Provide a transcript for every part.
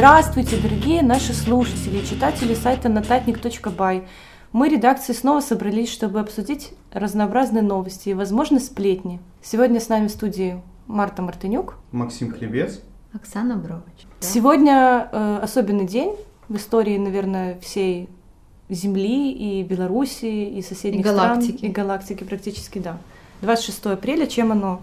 Здравствуйте, дорогие наши слушатели и читатели сайта notatnik.by. Мы, редакции, снова собрались, чтобы обсудить разнообразные новости и, возможно, сплетни. Сегодня с нами в студии Марта Мартынюк. Максим Хлебец. Оксана Брович. Да? Сегодня э, особенный день в истории, наверное, всей Земли и Беларуси, и соседних и галактики. стран. И галактики практически, да. 26 апреля, чем оно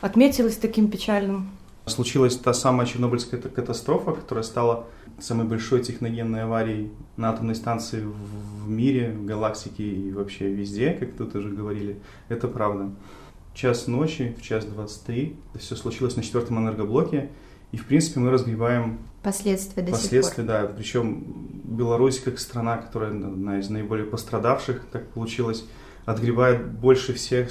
отметилось таким печальным Случилась та самая Чернобыльская катастрофа, которая стала самой большой техногенной аварией на атомной станции в мире, в галактике и вообще везде, как тут уже говорили. Это правда. Час ночи, в час 23, это все случилось на четвертом энергоблоке, и, в принципе, мы разгребаем последствия до последствия, сих пор. да. Причем Беларусь, как страна, которая одна из наиболее пострадавших, так получилось, отгребает больше всех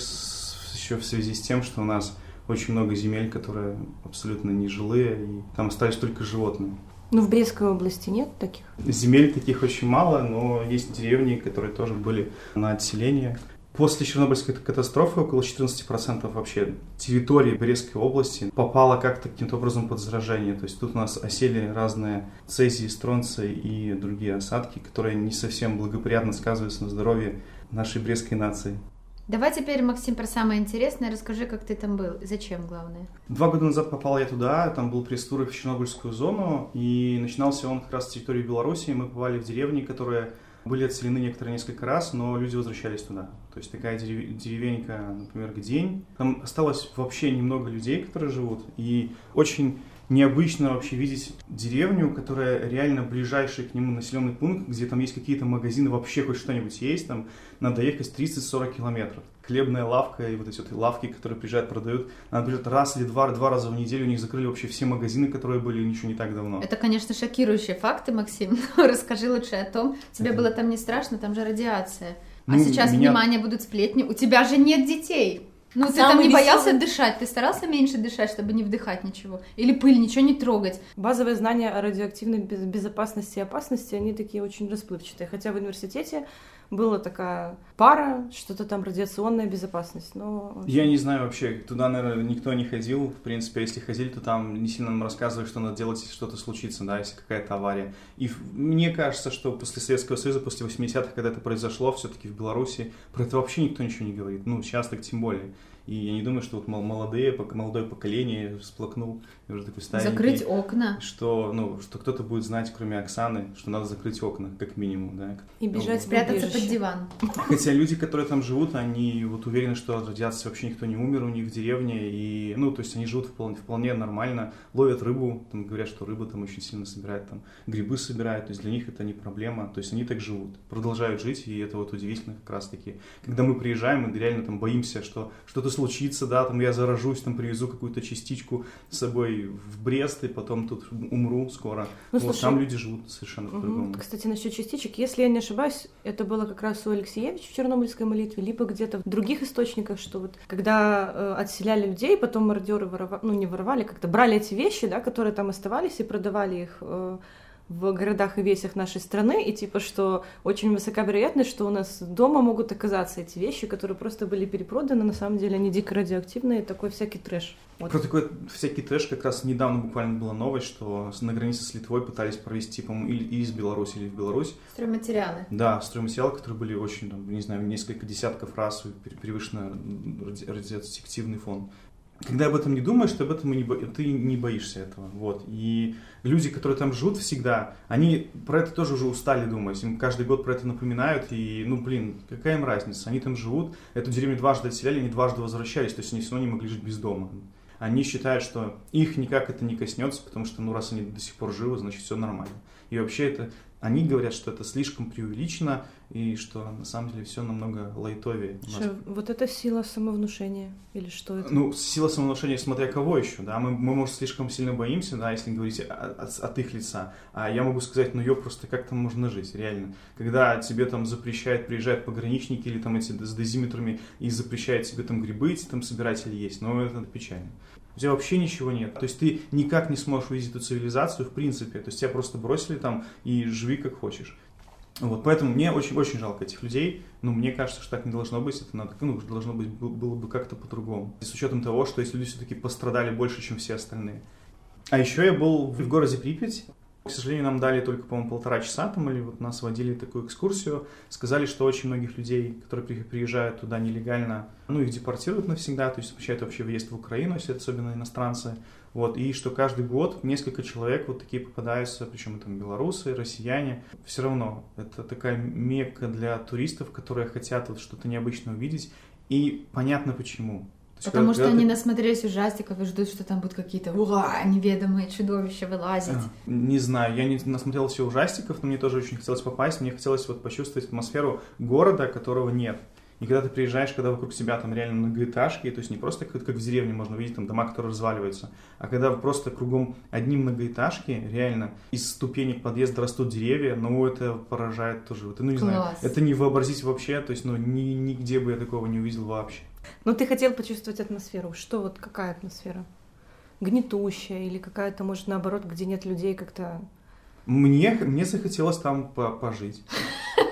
еще в связи с тем, что у нас очень много земель, которые абсолютно нежилые, и там остались только животные. Ну, в Брестской области нет таких? Земель таких очень мало, но есть деревни, которые тоже были на отселение. После Чернобыльской катастрофы около 14% вообще территории Брестской области попало как-то каким-то образом под заражение. То есть тут у нас осели разные цезии, стронции и другие осадки, которые не совсем благоприятно сказываются на здоровье нашей брестской нации. Давай теперь, Максим, про самое интересное. Расскажи, как ты там был. Зачем, главное? Два года назад попал я туда, там был пресс-тур в Чернобыльскую зону, и начинался он как раз с территории Беларуси. Мы попали в деревни, которые были отселены некоторые несколько раз, но люди возвращались туда. То есть такая деревенька, например, Гдень. Там осталось вообще немного людей, которые живут, и очень необычно вообще видеть деревню, которая реально ближайший к нему населенный пункт, где там есть какие-то магазины, вообще хоть что-нибудь есть, там надо ехать 30-40 километров. Хлебная лавка и вот эти вот лавки, которые приезжают, продают, надо приезжать раз или два, два раза в неделю, у них закрыли вообще все магазины, которые были еще не так давно. Это, конечно, шокирующие факты, Максим, но расскажи лучше о том, тебе Это... было там не страшно, там же радиация. А ну, сейчас, меня... внимание, будут сплетни, у тебя же нет детей. Ну, ты там не веселый... боялся дышать? Ты старался меньше дышать, чтобы не вдыхать ничего? Или пыль, ничего не трогать? Базовые знания о радиоактивной безопасности и опасности, они такие очень расплывчатые. Хотя в университете была такая пара, что-то там радиационная безопасность. Но... Я не знаю вообще, туда, наверное, никто не ходил. В принципе, если ходили, то там не сильно нам рассказывают, что надо делать, если что-то случится, да, если какая-то авария. И мне кажется, что после Советского Союза, после 80-х, когда это произошло, все-таки в Беларуси, про это вообще никто ничего не говорит. Ну, сейчас так тем более. И я не думаю, что вот молодые, молодое поколение всплакнул, и уже такой старенький. Закрыть окна. Что, ну, что кто-то будет знать, кроме Оксаны, что надо закрыть окна, как минимум, да. И бежать, ну, спрятаться под диван. Хотя люди, которые там живут, они вот уверены, что от радиации вообще никто не умер у них в деревне, и, ну, то есть они живут вполне, вполне нормально, ловят рыбу, там говорят, что рыба там очень сильно собирает, там, грибы собирают, то есть для них это не проблема, то есть они так живут, продолжают жить, и это вот удивительно как раз-таки. Когда мы приезжаем, мы реально там боимся, что что-то случится, да, там я заражусь, там привезу какую-то частичку с собой в Брест, и потом тут умру скоро. Ну, вот слушай, там люди живут совершенно угу. по-другому. Кстати, насчет частичек, если я не ошибаюсь, это было как раз у Алексеевича в Чернобыльской молитве, либо где-то в других источниках, что вот когда э, отселяли людей, потом мародеры воровали, ну не воровали, как-то брали эти вещи, да, которые там оставались и продавали их э, в городах и весях нашей страны, и типа, что очень высока вероятность, что у нас дома могут оказаться эти вещи, которые просто были перепроданы, на самом деле они дико радиоактивные, такой всякий трэш. Вот. Про такой всякий трэш как раз недавно буквально была новость, что на границе с Литвой пытались провести, по-моему, или из Беларуси, или в Беларусь. Стройматериалы. Да, стройматериалы, которые были очень, там, не знаю, несколько десятков раз превышено радиоактивный фон когда об этом не думаешь, ты об этом и не, бо... ты не боишься этого. Вот. И люди, которые там живут всегда, они про это тоже уже устали думать. Им каждый год про это напоминают. И, ну, блин, какая им разница? Они там живут, эту деревню дважды отселяли, они дважды возвращались, то есть они все равно не могли жить без дома. Они считают, что их никак это не коснется, потому что, ну, раз они до сих пор живы, значит, все нормально. И вообще это они говорят, что это слишком преувеличено и что на самом деле все намного лайтовее. Что, вот это сила самовнушения или что это? Ну, сила самовнушения, смотря кого еще, да, мы, мы может, слишком сильно боимся, да, если говорить от, от их лица, а я могу сказать, ну, ё, просто как там можно жить, реально. Когда тебе там запрещают, приезжают пограничники или там эти с дозиметрами и запрещают тебе там грибы эти там собирать или есть, ну, это печально у тебя вообще ничего нет. То есть ты никак не сможешь увидеть эту цивилизацию в принципе. То есть тебя просто бросили там и живи как хочешь. Вот, поэтому мне очень-очень жалко этих людей. Но мне кажется, что так не должно быть. Это надо, ну, должно быть было бы как-то по-другому. С учетом того, что эти люди все-таки пострадали больше, чем все остальные. А еще я был в городе Припять К сожалению, нам дали только, по-моему, полтора часа там, или вот нас водили такую экскурсию. Сказали, что очень многих людей, которые приезжают туда нелегально, ну, их депортируют навсегда, то есть запрещают вообще въезд в Украину, если это особенно иностранцы. Вот, и что каждый год несколько человек вот такие попадаются, причем это белорусы, россияне. Все равно это такая мекка для туристов, которые хотят вот что-то необычное увидеть. И понятно почему. Потому когда, что когда они ты... насмотрелись ужастиков и ждут, что там будут какие-то ура, неведомые чудовища вылазить. А, не знаю, я не насмотрелся ужастиков, но мне тоже очень хотелось попасть, мне хотелось вот почувствовать атмосферу города, которого нет. И когда ты приезжаешь, когда вокруг себя там реально многоэтажки, то есть не просто как, как в деревне можно увидеть там дома, которые разваливаются, а когда просто кругом одни многоэтажки, реально из ступенек подъезда растут деревья, ну это поражает тоже. Это, ну не Класс. знаю, это не вообразить вообще, то есть ну ни, нигде бы я такого не увидел вообще. Ну ты хотел почувствовать атмосферу. Что вот какая атмосфера? Гнетущая или какая-то, может, наоборот, где нет людей как-то... Мне, мне захотелось там пожить.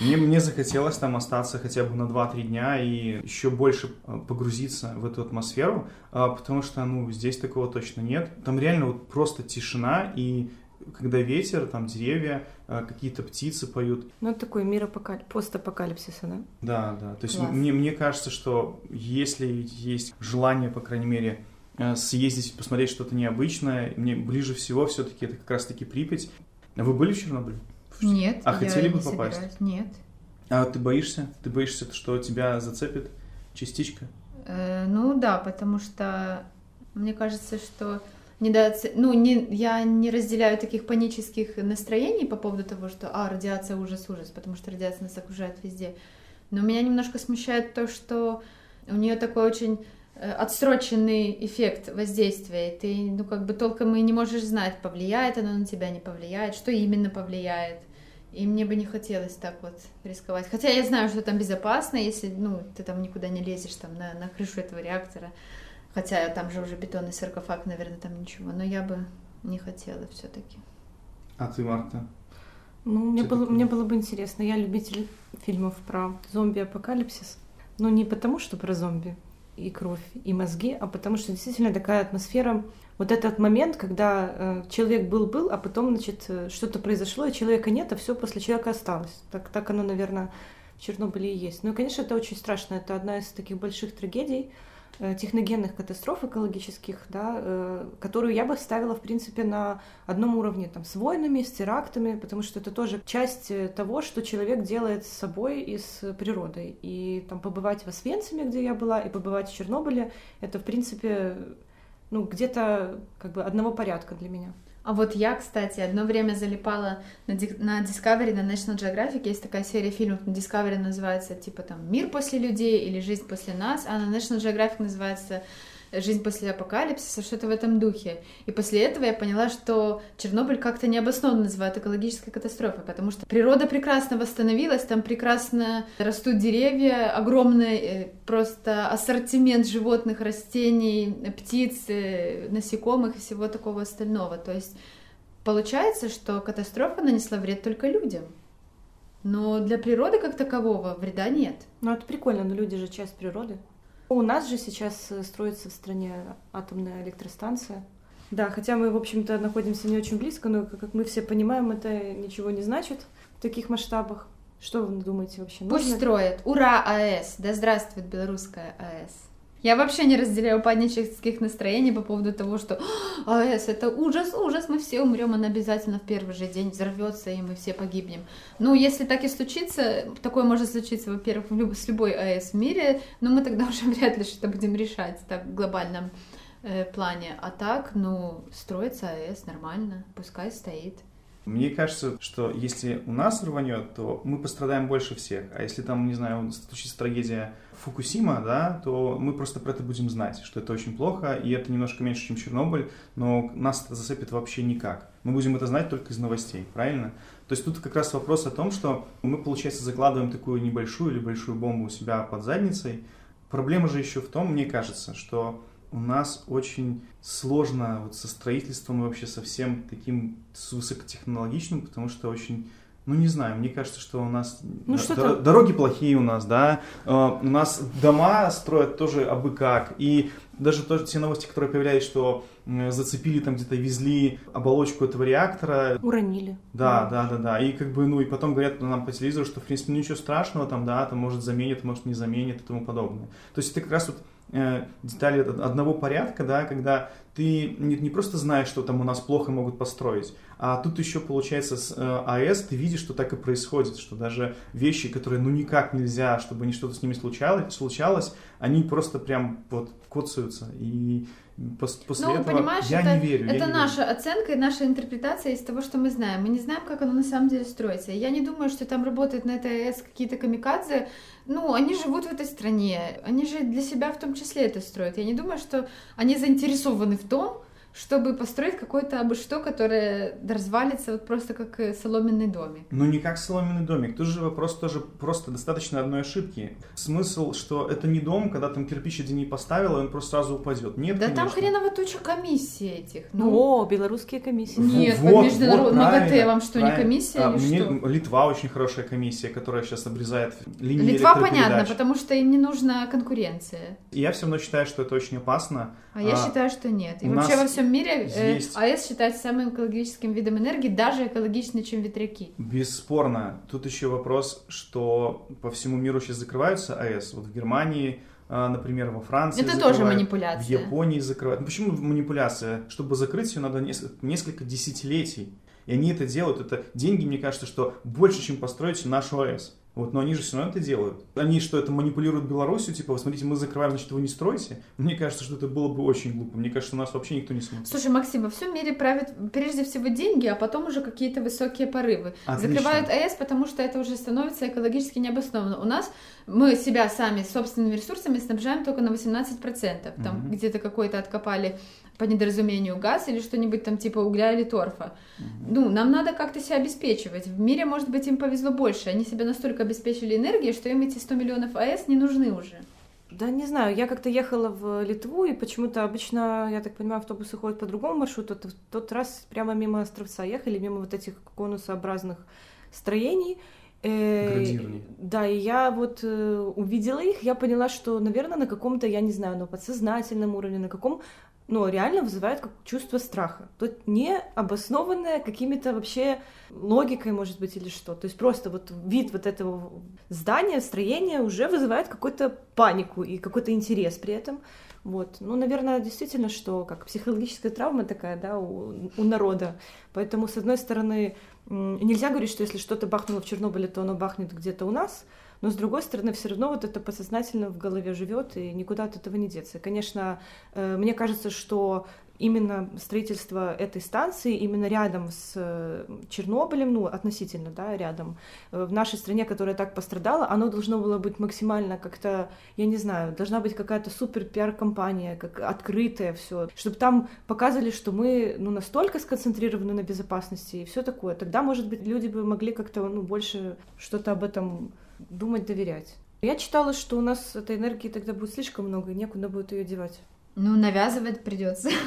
Мне, мне захотелось там остаться хотя бы на 2-3 дня и еще больше э, погрузиться в эту атмосферу, а, потому что, ну, здесь такого точно нет. Там реально вот просто тишина и когда ветер, там деревья, э, какие-то птицы поют. Ну, это такой мир апокаль... постапокалипсиса, да? Да, да. То есть мне, мне кажется, что если есть желание, по крайней мере, э, съездить, посмотреть что-то необычное, мне ближе всего все-таки это как раз-таки Припять. Вы были в Чернобыле? Нет. А хотели бы попасть? Собираюсь. Нет. А ты боишься? Ты боишься, что тебя зацепит частичка? Э, ну да, потому что мне кажется, что недооце... ну, не, я не разделяю таких панических настроений по поводу того, что, а, радиация ужас, ужас, потому что радиация нас окружает везде. Но меня немножко смущает то, что у нее такой очень отсроченный эффект воздействия. Ты, ну, как бы толком и не можешь знать, повлияет оно на тебя, не повлияет, что именно повлияет. И мне бы не хотелось так вот рисковать. Хотя я знаю, что там безопасно, если, ну, ты там никуда не лезешь там на, на крышу этого реактора. Хотя там же уже бетонный саркофаг, наверное, там ничего. Но я бы не хотела все-таки. А ты, Марта? Ну, мне было, мне было бы интересно. Я любитель фильмов про зомби-апокалипсис. Но не потому, что про зомби, и кровь, и мозги, а потому что действительно такая атмосфера, вот этот момент, когда э, человек был-был, а потом, значит, э, что-то произошло, и человека нет, а все после человека осталось. Так, так оно, наверное, в Чернобыле и есть. Ну и, конечно, это очень страшно. Это одна из таких больших трагедий, техногенных катастроф экологических, да, э, которую я бы ставила, в принципе, на одном уровне там, с войнами, с терактами, потому что это тоже часть э, того, что человек делает с собой и с природой. И там побывать в Освенциме, где я была, и побывать в Чернобыле, это, в принципе, ну, где-то как бы одного порядка для меня. А вот я, кстати, одно время залипала на, на Discovery, на National Geographic. Есть такая серия фильмов на Discovery, называется типа там «Мир после людей» или «Жизнь после нас», а на National Geographic называется жизнь после апокалипсиса, что-то в этом духе. И после этого я поняла, что Чернобыль как-то необоснованно называют экологической катастрофой, потому что природа прекрасно восстановилась, там прекрасно растут деревья, огромный э, просто ассортимент животных, растений, птиц, э, насекомых и всего такого остального. То есть получается, что катастрофа нанесла вред только людям. Но для природы как такового вреда нет. Ну, это прикольно, но люди же часть природы. У нас же сейчас э, строится в стране атомная электростанция. Да, хотя мы, в общем-то, находимся не очень близко, но, как мы все понимаем, это ничего не значит в таких масштабах. Что вы думаете вообще? Пусть Нужно... строят. Ура, АЭС! Да здравствует белорусская АЭС! Я вообще не разделяю панических настроений по поводу того, что АЭС это ужас, ужас, мы все умрем, она обязательно в первый же день взорвется, и мы все погибнем. Ну, если так и случится, такое может случиться, во-первых, с любой АЭС в мире, но мы тогда уже вряд ли что-то будем решать так в глобальном э, плане. А так, ну, строится АЭС нормально, пускай стоит. Мне кажется, что если у нас рванет, то мы пострадаем больше всех. А если там, не знаю, случится трагедия Фукусима, да, то мы просто про это будем знать, что это очень плохо, и это немножко меньше, чем Чернобыль, но нас это зацепит вообще никак. Мы будем это знать только из новостей, правильно? То есть тут как раз вопрос о том, что мы, получается, закладываем такую небольшую или большую бомбу у себя под задницей. Проблема же еще в том, мне кажется, что у нас очень сложно вот со строительством и вообще со всем таким с высокотехнологичным, потому что очень ну, не знаю, мне кажется, что у нас ну, что дор- дороги плохие у нас, да, uh, у нас дома строят тоже абы как, и даже тоже те новости, которые появлялись, что зацепили там где-то, везли оболочку этого реактора. Уронили. Да, да, да, да. И как бы, ну, и потом говорят нам по телевизору, что, в принципе, ну, ничего страшного там, да, там, может, заменит, может, не заменит и тому подобное. То есть это как раз вот детали одного порядка, да, когда ты не, не просто знаешь, что там у нас плохо могут построить, а тут еще, получается, с э, АЭС ты видишь, что так и происходит, что даже вещи, которые ну никак нельзя, чтобы не что-то с ними случалось, случалось, они просто прям вот коцаются. И после ну, этого понимаешь, я это, не верю. Это не наша верю. оценка и наша интерпретация из того, что мы знаем. Мы не знаем, как оно на самом деле строится. Я не думаю, что там работают на этой АЭС какие-то камикадзе. Ну, они живут в этой стране. Они же для себя в том числе это строят. Я не думаю, что они заинтересованы в том, чтобы построить какое-то абы что, которое развалится вот просто как э, соломенный домик. Ну не как соломенный домик. Тут же вопрос тоже просто достаточно одной ошибки. Смысл, что это не дом, когда там кирпич один не поставил, и он просто сразу упадет. Нет, Да конечно. там хреново туча комиссий этих. Ну, О, белорусские комиссии. Нет, вот, международная вот, МАГАТЭ вам что, правильно. не комиссия а, или мне, что? Литва очень хорошая комиссия, которая сейчас обрезает линии Литва понятно, потому что им не нужна конкуренция. Я все равно считаю, что это очень опасно. А, а я считаю, что нет. И вообще во всем мире э. АЭС считается самым экологическим видом энергии, даже экологичнее, чем ветряки. Бесспорно. Тут еще вопрос, что по всему миру сейчас закрываются АЭС. Вот в Германии а, например, во Франции Это тоже манипуляция. В Японии закрывают. Ну, почему манипуляция? Чтобы закрыть ее, надо несколько десятилетий. И они это делают. Это деньги, мне кажется, что больше, чем построить нашу АЭС. Вот, но они же все равно это делают. Они что, это манипулируют Беларусью, типа, смотрите, мы закрываем, значит, вы не строите? Мне кажется, что это было бы очень глупо. Мне кажется, нас вообще никто не смотрит. Слушай, Максим, во всем мире правят прежде всего деньги, а потом уже какие-то высокие порывы. Отлично. Закрывают АЭС, потому что это уже становится экологически необоснованно. У нас мы себя сами собственными ресурсами снабжаем только на 18%. Там угу. где-то какой-то откопали по недоразумению газ или что-нибудь там типа угля или торфа. Угу. Ну, нам надо как-то себя обеспечивать. В мире, может быть, им повезло больше. Они себя настолько обеспечили энергией, что им эти 100 миллионов АЭС не нужны уже. Да не знаю, я как-то ехала в Литву, и почему-то обычно, я так понимаю, автобусы ходят по другому маршруту. В тот раз прямо мимо Островца ехали, мимо вот этих конусообразных строений. Э, да, и я вот э, увидела их, я поняла, что, наверное, на каком-то, я не знаю, на подсознательном уровне, на каком ну, реально вызывает как чувство страха. Тут не обоснованное какими-то вообще логикой, может быть, или что. То есть просто вот вид вот этого здания, строения уже вызывает какую-то панику и какой-то интерес при этом. Вот. Ну, наверное, действительно, что как психологическая травма такая, да, у, у народа. Поэтому, с одной стороны, нельзя говорить, что если что-то бахнуло в Чернобыле, то оно бахнет где-то у нас, но с другой стороны, все равно вот это подсознательно в голове живет, и никуда от этого не деться. Конечно, э, мне кажется, что именно строительство этой станции именно рядом с э, Чернобылем, ну, относительно, да, рядом, э, в нашей стране, которая так пострадала, оно должно было быть максимально как-то, я не знаю, должна быть какая-то супер пиар-компания, как открытая все, чтобы там показывали, что мы, ну, настолько сконцентрированы на безопасности и все такое. Тогда, может быть, люди бы могли как-то, ну, больше что-то об этом думать, доверять. Я читала, что у нас этой энергии тогда будет слишком много, и некуда будет ее девать. Ну, навязывать придется.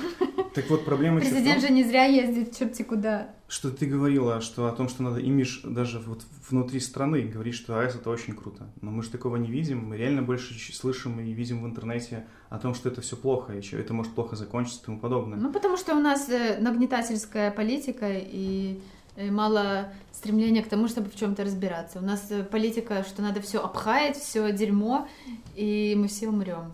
Так вот, проблема Президент же не зря ездит черти куда. Что ты говорила, что о том, что надо имидж даже вот внутри страны, говорить, что АЭС это очень круто. Но мы же такого не видим. Мы реально больше слышим и видим в интернете о том, что это все плохо, и что это может плохо закончиться и тому подобное. Ну, потому что у нас э, нагнетательская политика, и Э, мало стремления к тому, чтобы в чем-то разбираться. У нас э, политика, что надо все обхаять, все дерьмо, и мы все умрем.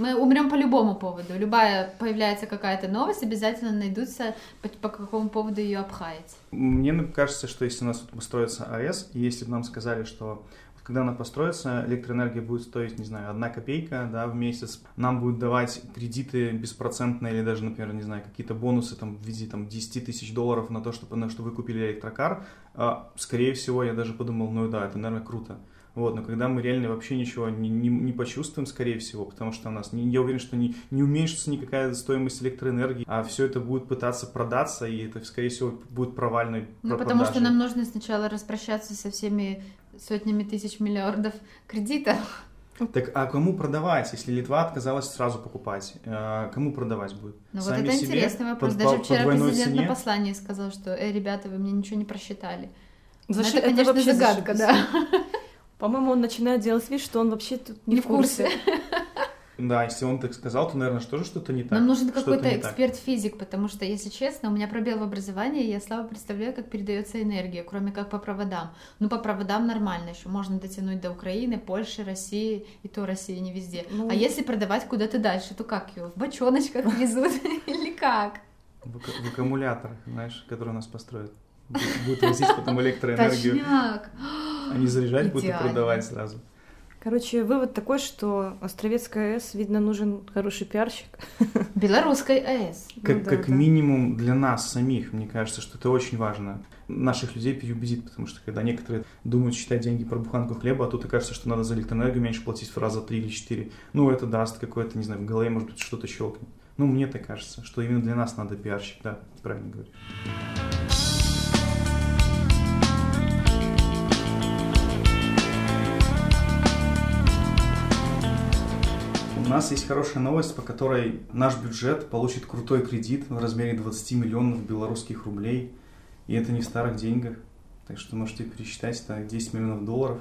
Мы умрем по любому поводу. Любая появляется какая-то новость, обязательно найдутся по, по какому поводу ее обхаять. Мне кажется, что если у нас вот строится АЭС, и если бы нам сказали, что когда она построится, электроэнергия будет стоить, не знаю, одна копейка да, в месяц. Нам будут давать кредиты беспроцентные или даже, например, не знаю, какие-то бонусы там, в виде там, 10 тысяч долларов на то, чтобы, на что вы купили электрокар. А, скорее всего, я даже подумал, ну да, это, наверное, круто. Вот, но когда мы реально вообще ничего не, не, не почувствуем, скорее всего, потому что у нас, не, я уверен, что не, не уменьшится никакая стоимость электроэнергии, а все это будет пытаться продаться, и это, скорее всего, будет провальной Ну, потому что нам нужно сначала распрощаться со всеми сотнями тысяч миллиардов кредитов. Так а кому продавать, если Литва отказалась сразу покупать? Э, кому продавать будет? Ну вот это интересный вопрос. Под, Даже под, вчера президент цене? на послании сказал, что «Эй, ребята, вы мне ничего не просчитали». Заши... Это, конечно, это загадка, да. По-моему, он начинает делать вид, что он вообще тут не, не в курсе. Да, если он так сказал, то, наверное, тоже что-то не так. Нам нужен какой-то эксперт-физик, потому что, если честно, у меня пробел в образовании, и я слабо представляю, как передается энергия, кроме как по проводам. Ну, по проводам нормально еще, можно дотянуть до Украины, Польши, России, и то России не везде. Ну... А если продавать куда-то дальше, то как ее? В бочоночках везут или как? В, в аккумуляторах, знаешь, которые у нас построят. Будут возить потом электроэнергию. Точняк! А не заряжать будут продавать сразу. Короче, вывод такой, что Островецкая АЭС, видно, нужен хороший пиарщик. Белорусской АЭС. Как, ну, да, как да. минимум для нас самих, мне кажется, что это очень важно. Наших людей переубедить, потому что когда некоторые думают считать деньги про буханку хлеба, а тут окажется, что надо за электроэнергию меньше платить в раза три или четыре. Ну, это даст какое-то, не знаю, в голове, может быть, что-то щелкнет. Ну, мне так кажется, что именно для нас надо пиарщик, да, правильно говоришь. Нас есть хорошая новость, по которой наш бюджет получит крутой кредит в размере 20 миллионов белорусских рублей. И это не в старых деньгах. Так что можете пересчитать, это 10 миллионов долларов,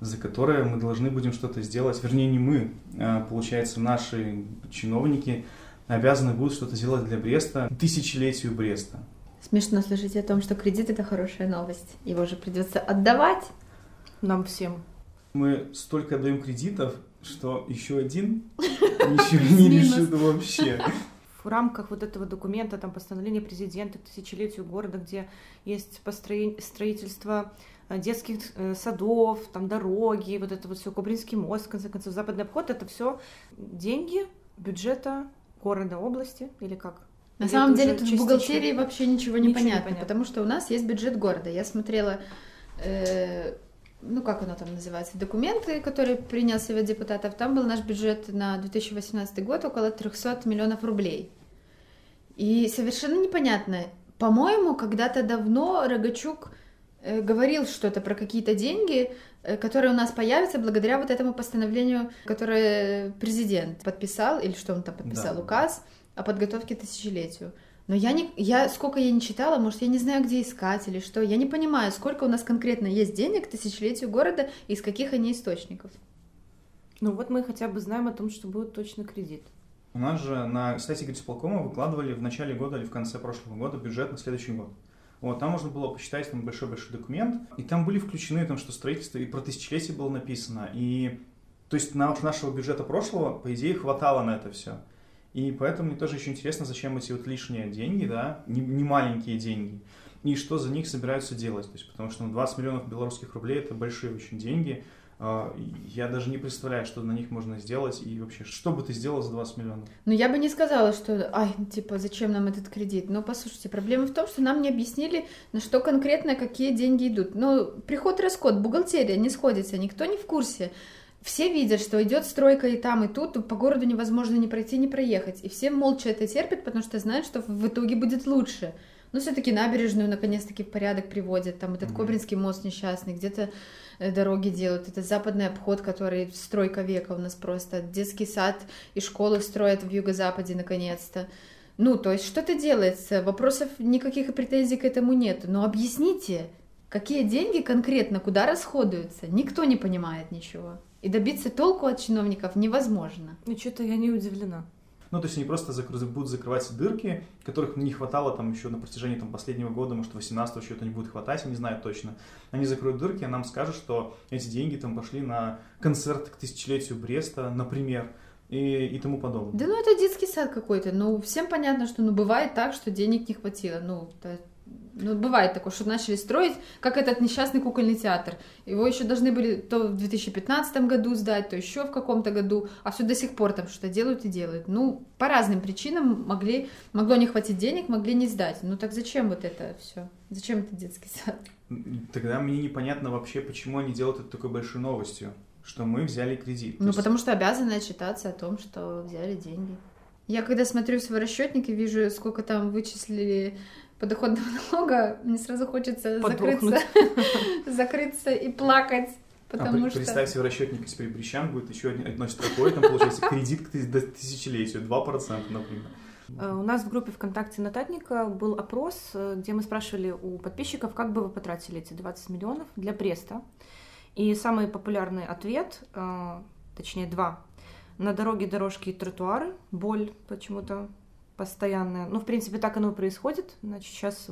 за которые мы должны будем что-то сделать. Вернее, не мы, а, получается, наши чиновники обязаны будут что-то сделать для Бреста, тысячелетию Бреста. Смешно слышать о том, что кредит это хорошая новость. Его же придется отдавать нам всем. Мы столько отдаем кредитов, что еще один ничего не решит вообще. В рамках вот этого документа, там, постановления президента к тысячелетию города, где есть построение, строительство э, детских э, садов, там дороги, вот это вот все, Кобринский мост, в конце концов, западный обход, это все деньги бюджета города, области или как? На или самом деле тут в бухгалтерии вообще ничего не, ничего понятно, не понятно, потому что у нас есть бюджет города. Я смотрела э, ну как оно там называется, документы, которые принял Совет депутатов, там был наш бюджет на 2018 год около 300 миллионов рублей. И совершенно непонятно, по-моему, когда-то давно Рогачук э, говорил что-то про какие-то деньги, э, которые у нас появятся благодаря вот этому постановлению, которое президент подписал, или что он там подписал, да. указ о подготовке к тысячелетию. Но я не, я сколько я не читала, может, я не знаю, где искать или что. Я не понимаю, сколько у нас конкретно есть денег к тысячелетию города и из каких они источников. Ну вот мы хотя бы знаем о том, что будет точно кредит. У нас же на сайте горисполкома выкладывали в начале года или в конце прошлого года бюджет на следующий год. Вот, там можно было посчитать там большой-большой документ, и там были включены там, что строительство и про тысячелетие было написано. И то есть на, нашего бюджета прошлого, по идее, хватало на это все. И поэтому мне тоже еще интересно, зачем эти вот лишние деньги, да, не, не маленькие деньги, и что за них собираются делать. То есть, потому что ну, 20 миллионов белорусских рублей это большие очень деньги. А, я даже не представляю, что на них можно сделать и вообще, что бы ты сделал за 20 миллионов? Ну, я бы не сказала, что, ай, типа, зачем нам этот кредит? Но, послушайте, проблема в том, что нам не объяснили, на что конкретно какие деньги идут. Ну, приход-расход, бухгалтерия не сходится, никто не в курсе. Все видят, что идет стройка и там, и тут, по городу невозможно ни пройти, ни проехать. И все молча это терпят, потому что знают, что в итоге будет лучше. Но все-таки набережную наконец-таки в порядок приводят. Там этот mm-hmm. Кобринский мост несчастный, где-то э, дороги делают. Это западный обход, который стройка века у нас просто. Детский сад и школы строят в юго-западе наконец-то. Ну, то есть что-то делается. Вопросов никаких и претензий к этому нет. Но объясните, какие деньги конкретно куда расходуются. Никто не понимает ничего. И добиться толку от чиновников невозможно. Ну, что-то я не удивлена. Ну, то есть они просто закр- будут закрывать дырки, которых не хватало там еще на протяжении там, последнего года, может, 18-го что-то не будет хватать, я не знаю точно. Они закроют дырки, а нам скажут, что эти деньги там пошли на концерт к тысячелетию Бреста, например, и, и тому подобное. Да ну это детский сад какой-то. Ну, всем понятно, что ну бывает так, что денег не хватило. Ну, то, ну, бывает такое, что начали строить, как этот несчастный кукольный театр. Его еще должны были то в 2015 году сдать, то еще в каком-то году, а все до сих пор там что-то делают и делают. Ну, по разным причинам могли, могло не хватить денег, могли не сдать. Ну так зачем вот это все? Зачем это детский сад? Тогда мне непонятно вообще, почему они делают это такой большой новостью, что мы взяли кредит. Ну, есть... потому что обязаны отчитаться о том, что взяли деньги. Я когда смотрю свой расчетник и вижу, сколько там вычислили подоходного налога, мне сразу хочется закрыться, закрыться и плакать. А потому а, что... Представь себе расчетник из прибрещан будет еще одной строкой, там получается кредит к тысячелетию, 2%, например. Э, у нас в группе ВКонтакте Нотатника был опрос, э, где мы спрашивали у подписчиков, как бы вы потратили эти 20 миллионов для Бреста. И самый популярный ответ, э, точнее два, На дороге дорожки и тротуары. Боль почему-то постоянная. Ну, в принципе, так оно и происходит. Значит, сейчас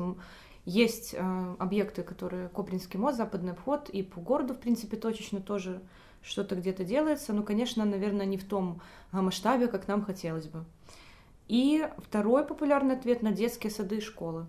есть э, объекты, которые Копринский мост, Западный обход, и по городу, в принципе, точечно тоже что-то где-то делается. Но, конечно, наверное, не в том а, масштабе, как нам хотелось бы. И второй популярный ответ на детские сады и школы.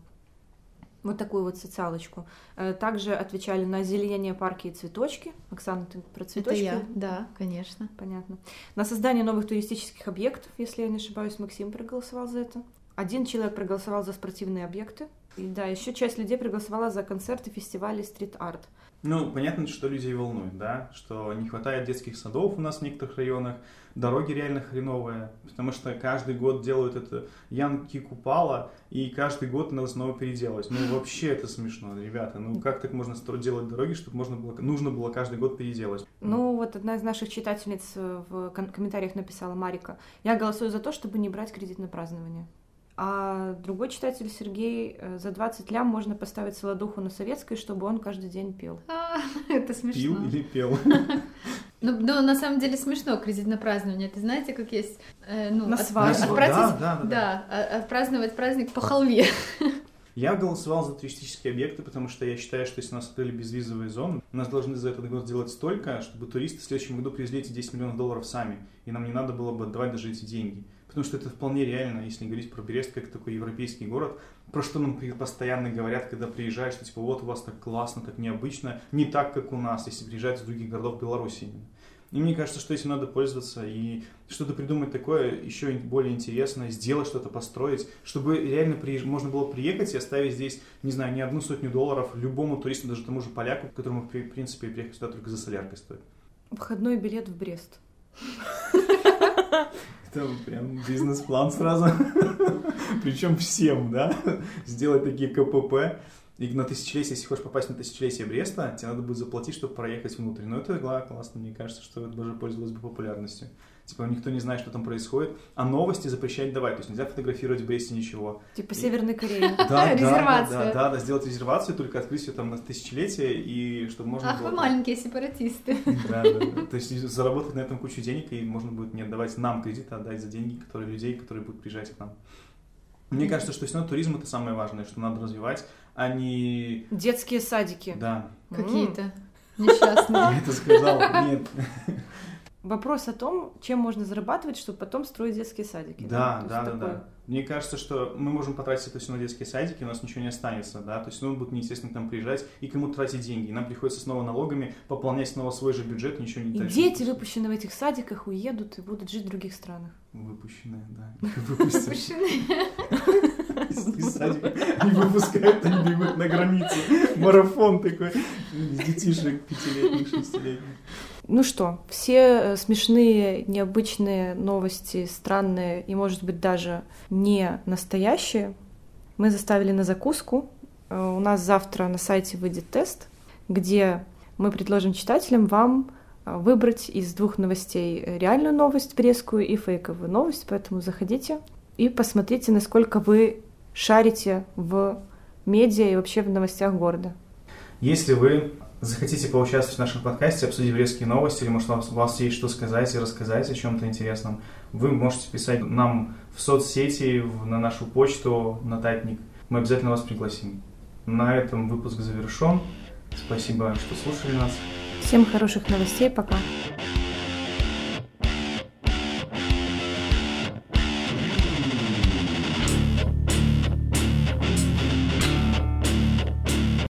Вот такую вот социалочку. Э, также отвечали на озеленение парки и цветочки. Оксана, ты про цветочки? Это я, да, конечно. Понятно. На создание новых туристических объектов, если я не ошибаюсь, Максим проголосовал за это. Один человек проголосовал за спортивные объекты. И да, еще часть людей проголосовала за концерты, фестивали, стрит-арт. Ну, понятно, что людей волнует, да, что не хватает детских садов у нас в некоторых районах, дороги реально хреновые, потому что каждый год делают это Янки Купала, и каждый год надо снова переделать. Ну, вообще это смешно, ребята. Ну, как так можно делать дороги, чтобы можно было, нужно было каждый год переделать? Ну, вот одна из наших читательниц в комментариях написала, Марика, я голосую за то, чтобы не брать кредит на празднование. А другой читатель Сергей э, за 20 лям можно поставить солодуху на советской, чтобы он каждый день пел. А, это смешно. Пил или пел? Ну, ну, на самом деле смешно кредит на празднование. Ты знаете, как есть... Э, ну, на свадьбу. Да, да, да. Да, а, отпраздновать праздник по халве. Я голосовал за туристические объекты, потому что я считаю, что если у нас открыли безвизовые зоны, у нас должны за этот год сделать столько, чтобы туристы в следующем году привезли эти 10 миллионов долларов сами, и нам не надо было бы отдавать даже эти деньги потому что это вполне реально, если говорить про Брест как такой европейский город, про что нам постоянно говорят, когда приезжаешь, что типа вот у вас так классно, так необычно, не так, как у нас, если приезжают из других городов Беларуси. И мне кажется, что этим надо пользоваться и что-то придумать такое еще более интересное, сделать что-то, построить, чтобы реально приезж... можно было приехать и оставить здесь, не знаю, не одну сотню долларов любому туристу, даже тому же поляку, которому, в принципе, приехать сюда только за соляркой стоит. Входной билет в Брест. Это прям бизнес-план сразу. Причем всем, да? Сделать такие КПП. И на тысячелетие, если хочешь попасть на тысячелетие Бреста, тебе надо будет заплатить, чтобы проехать внутрь. Но это классно, мне кажется, что это даже пользовалось бы популярностью. Типа никто не знает, что там происходит, а новости запрещать давать. То есть нельзя фотографировать в Бресте ничего. Типа Северной Кореи. Да, да, да, да, да, сделать резервацию, только открыть ее там на тысячелетие, и чтобы можно Ах, вы маленькие сепаратисты. Да, да, То есть заработать на этом кучу денег, и можно будет не отдавать нам кредит, а отдать за деньги, которые людей, которые будут приезжать к нам. Мне кажется, что все равно туризм это самое важное, что надо развивать, а не... Детские садики. Да. Какие-то несчастные. Я это сказал, нет. Вопрос о том, чем можно зарабатывать, чтобы потом строить детские садики. Да, да, да, да, такое... да. Мне кажется, что мы можем потратить это все на детские садики, у нас ничего не останется, да, то есть ну, будут неестественно к нам приезжать и кому тратить деньги. И нам приходится снова налогами пополнять снова свой же бюджет, ничего не И дети, выпущенные в этих садиках, уедут и будут жить в других странах. Выпущенные, да. Выпущенные. Из садика не выпускают, они бегут на границе. Марафон такой. Детишек пятилетних, шестилетних. Ну что, все э, смешные, необычные новости, странные и, может быть, даже не настоящие, мы заставили на закуску. Э, у нас завтра на сайте выйдет тест, где мы предложим читателям вам э, выбрать из двух новостей реальную новость брестскую и фейковую новость, поэтому заходите и посмотрите, насколько вы шарите в медиа и вообще в новостях города. Если вы захотите поучаствовать в нашем подкасте, обсудить резкие новости, или может у вас, есть что сказать и рассказать о чем-то интересном, вы можете писать нам в соцсети, на нашу почту, на Татник. Мы обязательно вас пригласим. На этом выпуск завершен. Спасибо, что слушали нас. Всем хороших новостей. Пока.